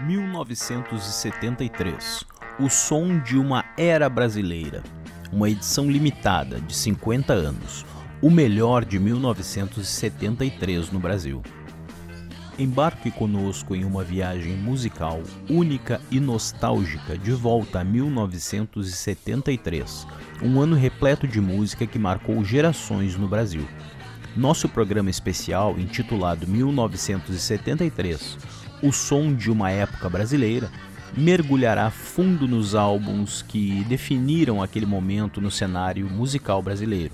1973 O som de uma era brasileira. Uma edição limitada de 50 anos. O melhor de 1973 no Brasil. Embarque conosco em uma viagem musical única e nostálgica de volta a 1973, um ano repleto de música que marcou gerações no Brasil. Nosso programa especial, intitulado 1973 O Som de uma Época Brasileira, mergulhará fundo nos álbuns que definiram aquele momento no cenário musical brasileiro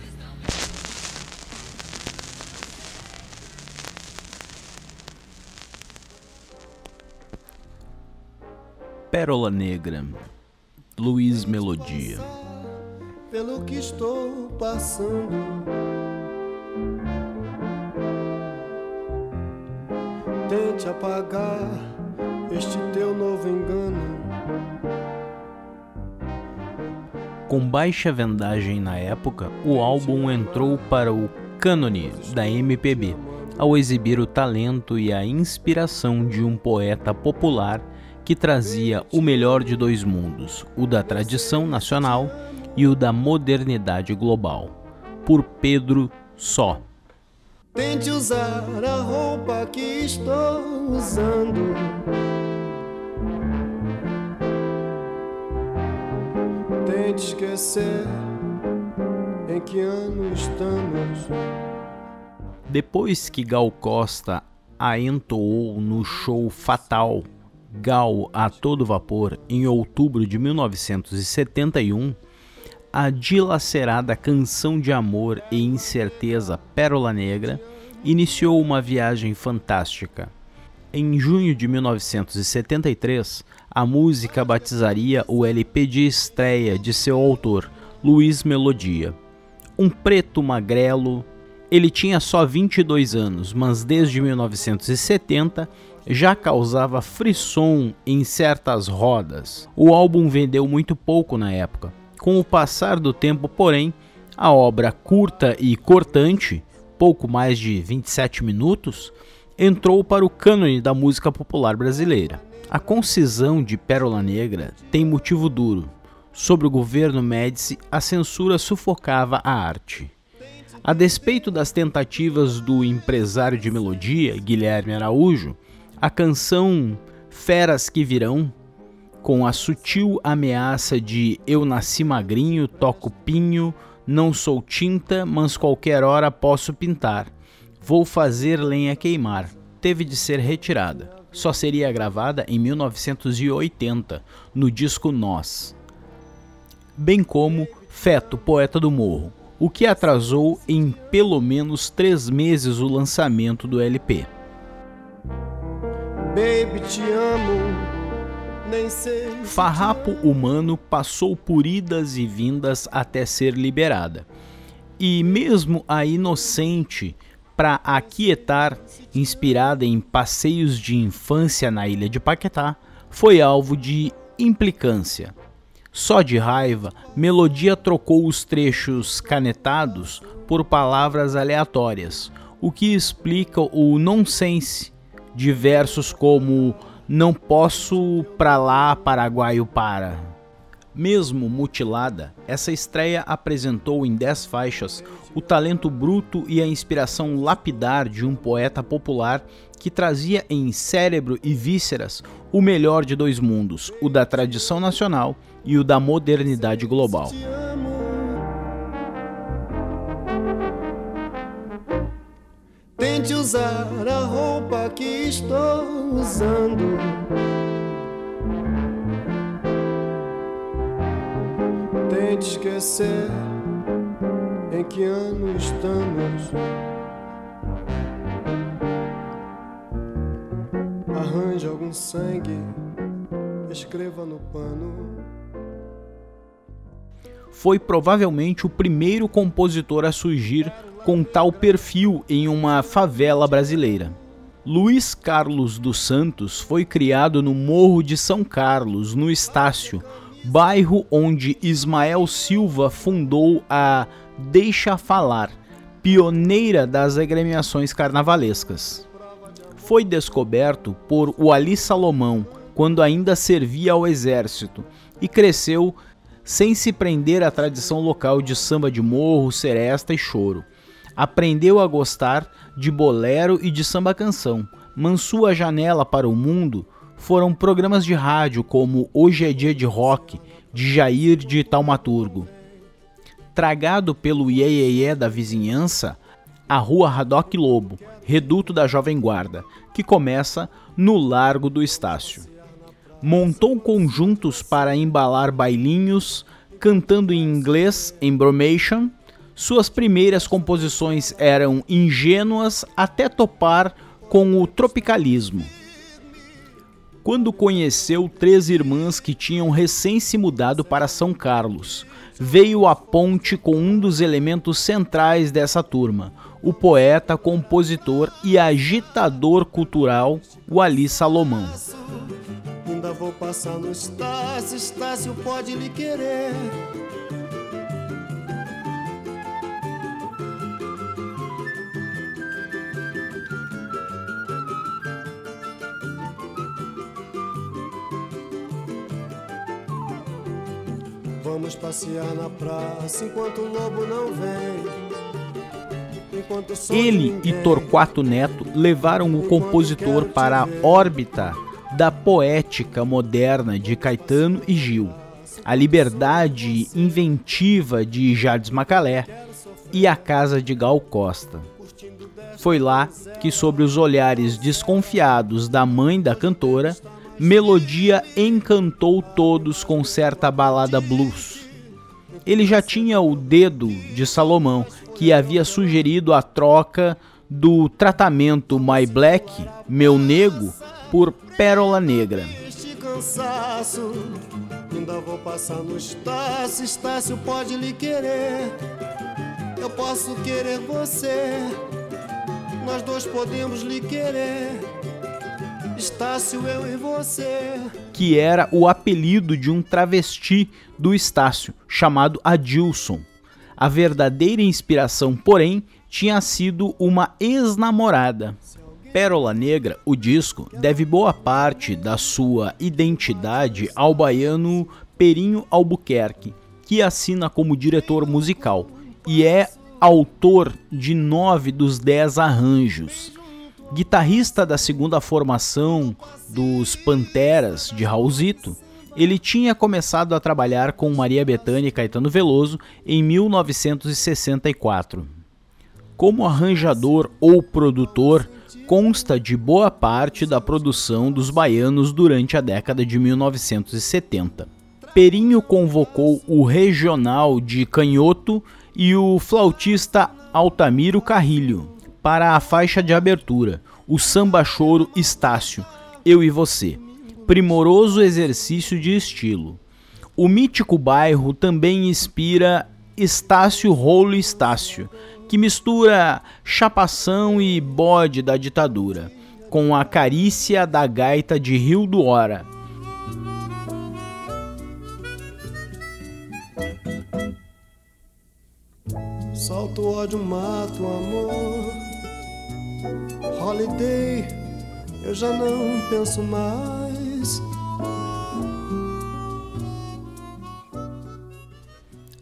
Pérola Negra, Luiz Melodia. Pelo que estou passando, tente apagar este teu novo engano. Com baixa vendagem na época, o álbum entrou para o cânone da MPB, ao exibir o talento e a inspiração de um poeta popular que trazia o melhor de dois mundos, o da tradição nacional e o da modernidade global, por Pedro Só. Tente usar a roupa que estou usando. Tente esquecer em que ano estamos. Depois que Gal Costa a entoou no show Fatal Gal a todo vapor em outubro de 1971, a dilacerada canção de amor e incerteza Pérola Negra iniciou uma viagem fantástica. Em junho de 1973, a música batizaria o LP de estreia de seu autor, Luiz Melodia. Um preto magrelo, ele tinha só 22 anos, mas desde 1970 já causava frisson em certas rodas. O álbum vendeu muito pouco na época. Com o passar do tempo, porém, a obra curta e cortante, pouco mais de 27 minutos, entrou para o cânone da música popular brasileira. A concisão de Pérola Negra tem motivo duro. Sobre o governo Médici, a censura sufocava a arte. A despeito das tentativas do empresário de melodia, Guilherme Araújo, a canção Feras que Virão, com a sutil ameaça de Eu nasci magrinho, toco pinho, não sou tinta, mas qualquer hora posso pintar. Vou fazer lenha queimar. Teve de ser retirada. Só seria gravada em 1980, no disco Nós. Bem como Feto, Poeta do Morro, o que atrasou em pelo menos três meses o lançamento do LP. Baby, te amo. Farrapo humano passou por idas e vindas até ser liberada. E mesmo a inocente, para aquietar, inspirada em passeios de infância na ilha de Paquetá, foi alvo de implicância. Só de raiva, Melodia trocou os trechos canetados por palavras aleatórias, o que explica o nonsense de versos como Não posso pra lá, paraguaio para. Mesmo mutilada, essa estreia apresentou em 10 faixas o talento bruto e a inspiração lapidar de um poeta popular que trazia em cérebro e vísceras o melhor de dois mundos, o da tradição nacional e o da modernidade global. Tente usar a roupa que estou usando. Tente esquecer em que ano estamos. Arranje algum sangue, escreva no pano. Foi provavelmente o primeiro compositor a surgir com tal perfil em uma favela brasileira. Luiz Carlos dos Santos foi criado no Morro de São Carlos, no Estácio, bairro onde Ismael Silva fundou a Deixa Falar, pioneira das agremiações carnavalescas. Foi descoberto por Ali Salomão, quando ainda servia ao exército, e cresceu sem se prender à tradição local de samba de morro, seresta e choro. Aprendeu a gostar de bolero e de samba canção, mas sua janela para o mundo foram programas de rádio como Hoje é Dia de Rock, de Jair de Taumaturgo. Tragado pelo iê da vizinhança, a rua Radoc Lobo, reduto da Jovem Guarda, que começa no Largo do Estácio. Montou conjuntos para embalar bailinhos, cantando em inglês em Bromation. Suas primeiras composições eram ingênuas até topar com o tropicalismo. Quando conheceu três irmãs que tinham recém se mudado para São Carlos, veio a ponte com um dos elementos centrais dessa turma, o poeta, compositor e agitador cultural Wali Salomão. Ainda vou passar no Estácio, Estácio pode lhe querer. Passear na praça enquanto o lobo não vem. Ele e Torquato Neto levaram o compositor para a órbita da poética moderna de Caetano e Gil, a liberdade inventiva de Jardim Macalé e a casa de Gal Costa. Foi lá que, sobre os olhares desconfiados da mãe da cantora, Melodia encantou todos com certa balada blues. Ele já tinha o dedo de Salomão que havia sugerido a troca do tratamento My Black, meu nego, por Pérola Negra. Ainda vou passar no Estácio, Estácio pode lhe querer. Eu posso querer você, nós dois podemos lhe querer. Estácio, eu e você. Que era o apelido de um travesti do Estácio, chamado Adilson. A verdadeira inspiração, porém, tinha sido uma ex-namorada. Pérola Negra, o disco, deve boa parte da sua identidade ao baiano Perinho Albuquerque, que assina como diretor musical e é autor de nove dos dez arranjos. Guitarrista da segunda formação dos Panteras de Raulzito, ele tinha começado a trabalhar com Maria Bethânia e Caetano Veloso em 1964. Como arranjador ou produtor, consta de boa parte da produção dos baianos durante a década de 1970. Perinho convocou o regional de Canhoto e o flautista Altamiro Carrilho para a faixa de abertura, o samba choro Estácio, Eu e Você primoroso exercício de estilo. O mítico bairro também inspira Estácio Rolo Estácio, que mistura chapação e bode da ditadura, com a carícia da gaita de Rio do Hora. Solto ódio, mato amor. Holiday, eu já não penso mais.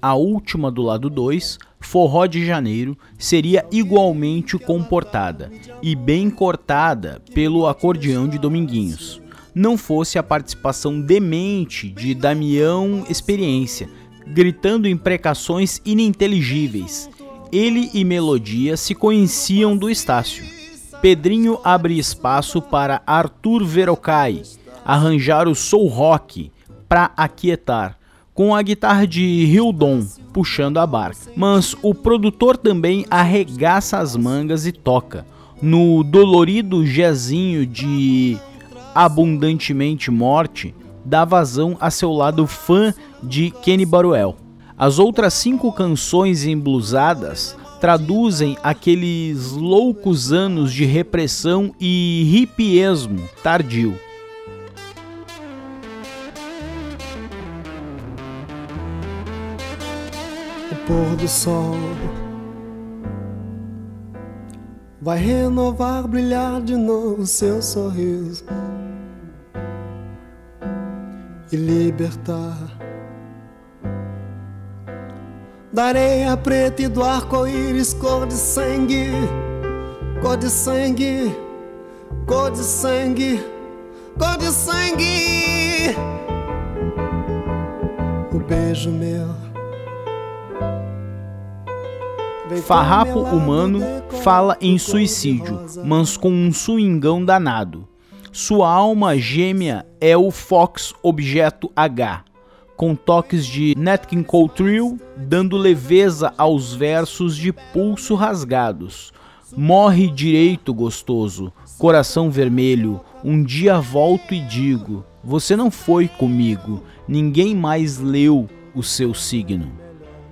A última do lado 2, Forró de Janeiro, seria igualmente comportada e bem cortada pelo acordeão de Dominguinhos. Não fosse a participação demente de Damião Experiência, gritando imprecações ininteligíveis. Ele e Melodia se conheciam do Estácio. Pedrinho abre espaço para Arthur Verocai, arranjar o soul rock para aquietar, com a guitarra de Hildon puxando a barca. Mas o produtor também arregaça as mangas e toca. No dolorido jezinho de Abundantemente Morte, dá vazão a seu lado fã de Kenny Baruel. As outras cinco canções emblusadas traduzem aqueles loucos anos de repressão e hipiesmo tardio. pôr do sol vai renovar, brilhar de novo seu sorriso. e libertar. Da areia preta e do arco-íris, cor de sangue, cor de sangue, cor de sangue, cor de sangue. O beijo meu. Farrapo humano fala em suicídio, mas com um swingão danado. Sua alma gêmea é o Fox Objeto H, com toques de Nat King Cole Trio, dando leveza aos versos de pulso rasgados. Morre direito, gostoso, coração vermelho, um dia volto e digo: Você não foi comigo, ninguém mais leu o seu signo.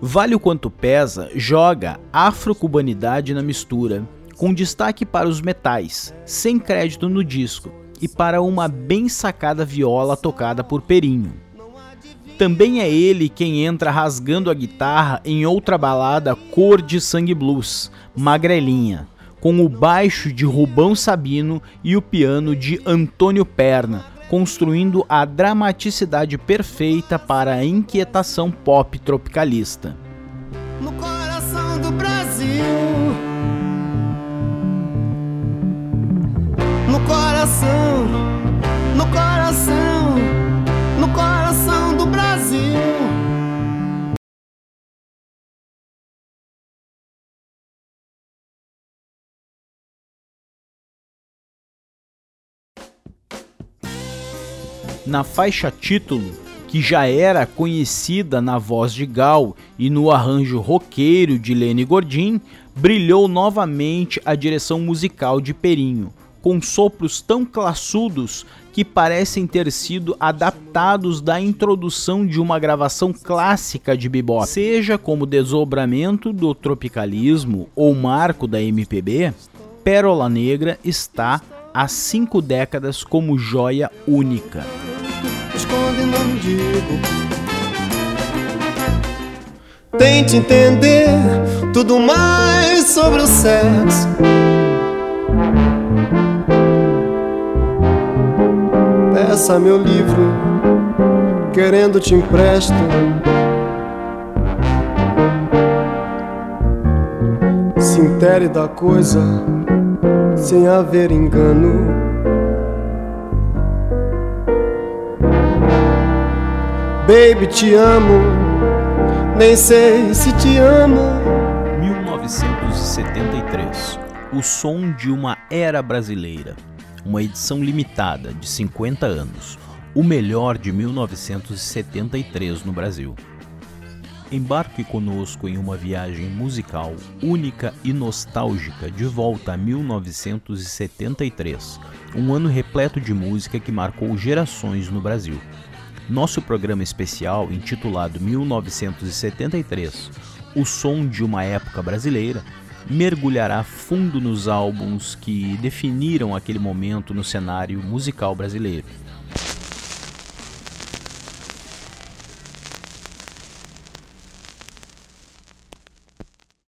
Vale o quanto pesa joga afro-cubanidade na mistura, com destaque para os metais, sem crédito no disco, e para uma bem sacada viola tocada por Perinho. Também é ele quem entra rasgando a guitarra em outra balada cor de sangue blues, Magrelinha, com o baixo de Rubão Sabino e o piano de Antônio Perna, construindo a dramaticidade perfeita para a inquietação pop tropicalista. No coração do Brasil, no coração, na faixa título, que já era conhecida na voz de Gal e no arranjo roqueiro de Lenny Gordin, brilhou novamente a direção musical de Perinho, com sopros tão classudos que parecem ter sido adaptados da introdução de uma gravação clássica de bebop. Seja como desdobramento do tropicalismo ou marco da MPB, Pérola Negra está há cinco décadas como joia única esconde, não digo. Tente entender tudo mais sobre o sexo. Peça meu livro, querendo te empresto. Se intere da coisa sem haver engano. Baby, te amo, nem sei se te amo. 1973 O som de uma era brasileira. Uma edição limitada de 50 anos. O melhor de 1973 no Brasil. Embarque conosco em uma viagem musical única e nostálgica de volta a 1973, um ano repleto de música que marcou gerações no Brasil. Nosso programa especial, intitulado 1973 O Som de uma Época Brasileira, mergulhará fundo nos álbuns que definiram aquele momento no cenário musical brasileiro.